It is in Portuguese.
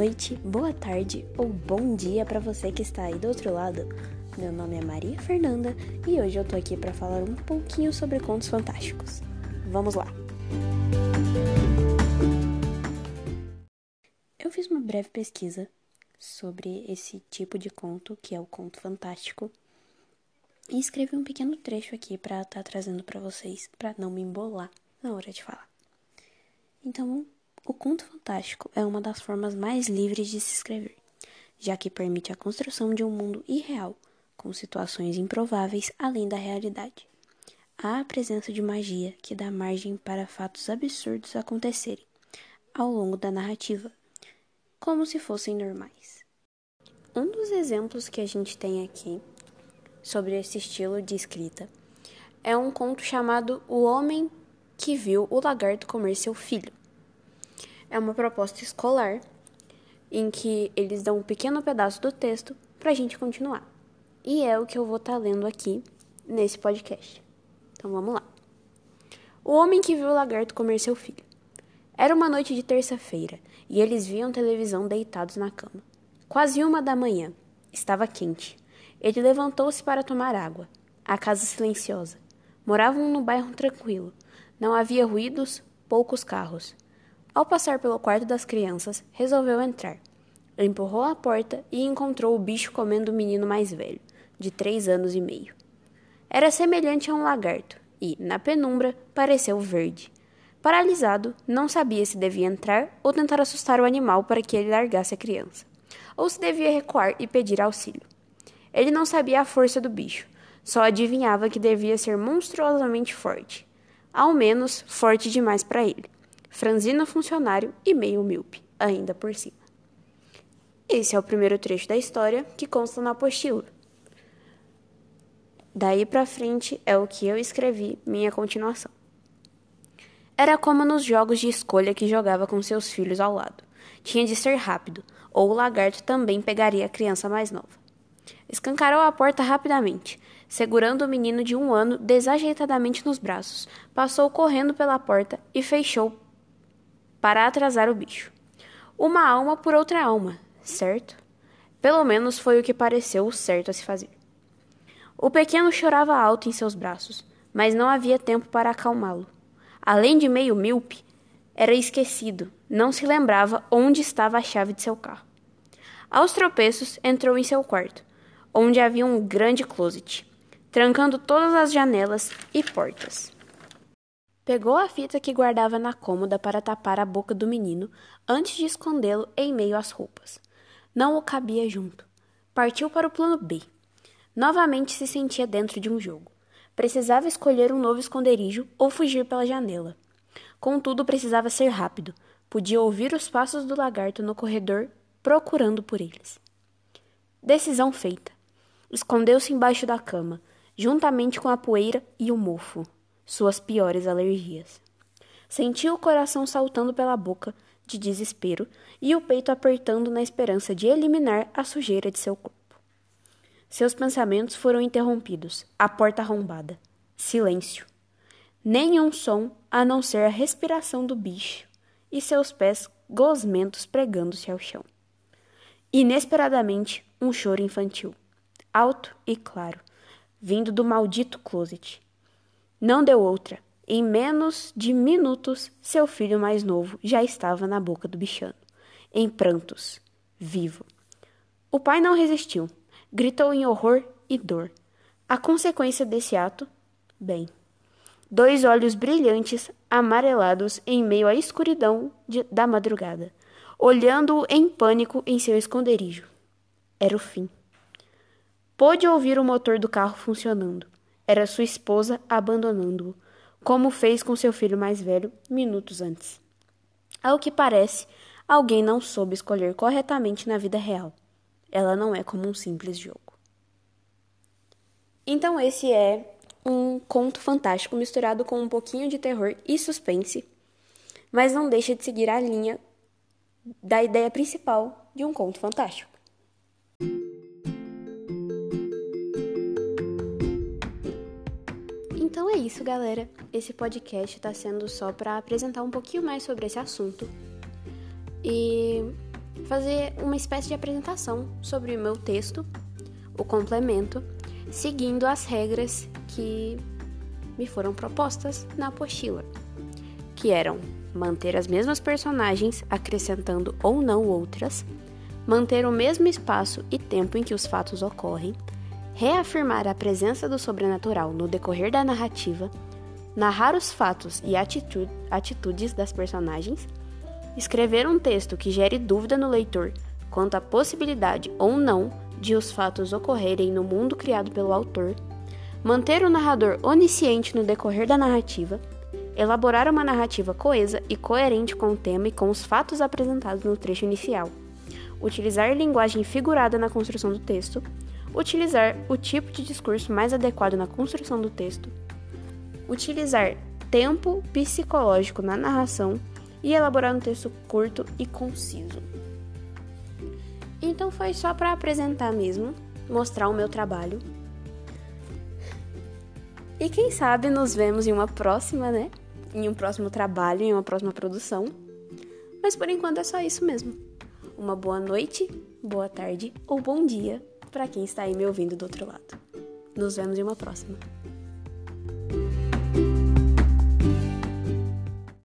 noite, boa tarde ou bom dia para você que está aí do outro lado. Meu nome é Maria Fernanda e hoje eu tô aqui para falar um pouquinho sobre contos fantásticos. Vamos lá. Eu fiz uma breve pesquisa sobre esse tipo de conto, que é o conto fantástico, e escrevi um pequeno trecho aqui para estar tá trazendo para vocês, para não me embolar na hora de falar. Então, o conto fantástico é uma das formas mais livres de se escrever, já que permite a construção de um mundo irreal, com situações improváveis além da realidade. Há a presença de magia que dá margem para fatos absurdos acontecerem ao longo da narrativa, como se fossem normais. Um dos exemplos que a gente tem aqui sobre esse estilo de escrita é um conto chamado O Homem que Viu o Lagarto Comer Seu Filho é uma proposta escolar em que eles dão um pequeno pedaço do texto para a gente continuar. E é o que eu vou estar tá lendo aqui nesse podcast. Então vamos lá. O homem que viu o lagarto comer seu filho. Era uma noite de terça-feira e eles viam televisão deitados na cama. Quase uma da manhã. Estava quente. Ele levantou-se para tomar água. A casa silenciosa. Moravam no bairro tranquilo. Não havia ruídos, poucos carros. Ao passar pelo quarto das crianças, resolveu entrar. Empurrou a porta e encontrou o bicho comendo o menino mais velho, de três anos e meio. Era semelhante a um lagarto e, na penumbra, pareceu verde. Paralisado, não sabia se devia entrar ou tentar assustar o animal para que ele largasse a criança, ou se devia recuar e pedir auxílio. Ele não sabia a força do bicho, só adivinhava que devia ser monstruosamente forte, ao menos forte demais para ele franzino funcionário e meio míope, ainda por cima. Esse é o primeiro trecho da história que consta na apostila. Daí para frente é o que eu escrevi, minha continuação. Era como nos jogos de escolha que jogava com seus filhos ao lado. Tinha de ser rápido, ou o lagarto também pegaria a criança mais nova. Escancarou a porta rapidamente, segurando o menino de um ano desajeitadamente nos braços, passou correndo pela porta e fechou para atrasar o bicho. Uma alma por outra alma, certo? Pelo menos foi o que pareceu o certo a se fazer. O pequeno chorava alto em seus braços, mas não havia tempo para acalmá-lo. Além de meio míope, era esquecido, não se lembrava onde estava a chave de seu carro. Aos tropeços, entrou em seu quarto, onde havia um grande closet, trancando todas as janelas e portas. Pegou a fita que guardava na cômoda para tapar a boca do menino antes de escondê-lo em meio às roupas. Não o cabia junto. Partiu para o plano B. Novamente se sentia dentro de um jogo. Precisava escolher um novo esconderijo ou fugir pela janela. Contudo, precisava ser rápido. Podia ouvir os passos do lagarto no corredor, procurando por eles. Decisão feita. Escondeu-se embaixo da cama, juntamente com a poeira e o mofo suas piores alergias. Sentiu o coração saltando pela boca de desespero e o peito apertando na esperança de eliminar a sujeira de seu corpo. Seus pensamentos foram interrompidos. A porta arrombada. Silêncio. Nenhum som a não ser a respiração do bicho e seus pés gosmentos pregando-se ao chão. Inesperadamente, um choro infantil, alto e claro, vindo do maldito closet. Não deu outra. Em menos de minutos, seu filho mais novo já estava na boca do bichano, em prantos, vivo. O pai não resistiu. Gritou em horror e dor. A consequência desse ato? Bem, dois olhos brilhantes, amarelados em meio à escuridão de, da madrugada, olhando-o em pânico em seu esconderijo. Era o fim. Pôde ouvir o motor do carro funcionando. Era sua esposa abandonando-o, como fez com seu filho mais velho minutos antes. Ao que parece, alguém não soube escolher corretamente na vida real. Ela não é como um simples jogo. Então, esse é um conto fantástico misturado com um pouquinho de terror e suspense, mas não deixa de seguir a linha da ideia principal de um conto fantástico. Então é isso, galera. Esse podcast está sendo só para apresentar um pouquinho mais sobre esse assunto e fazer uma espécie de apresentação sobre o meu texto, o complemento, seguindo as regras que me foram propostas na apostila, que eram manter as mesmas personagens, acrescentando ou não outras, manter o mesmo espaço e tempo em que os fatos ocorrem, reafirmar a presença do sobrenatural no decorrer da narrativa, narrar os fatos e atitudes das personagens, escrever um texto que gere dúvida no leitor quanto à possibilidade ou não de os fatos ocorrerem no mundo criado pelo autor, manter o narrador onisciente no decorrer da narrativa, elaborar uma narrativa coesa e coerente com o tema e com os fatos apresentados no trecho inicial, utilizar linguagem figurada na construção do texto, utilizar o tipo de discurso mais adequado na construção do texto, utilizar tempo psicológico na narração e elaborar um texto curto e conciso. Então foi só para apresentar mesmo, mostrar o meu trabalho. E quem sabe nos vemos em uma próxima, né? Em um próximo trabalho, em uma próxima produção. Mas por enquanto é só isso mesmo. Uma boa noite, boa tarde ou bom dia para quem está aí me ouvindo do outro lado. Nos vemos em uma próxima.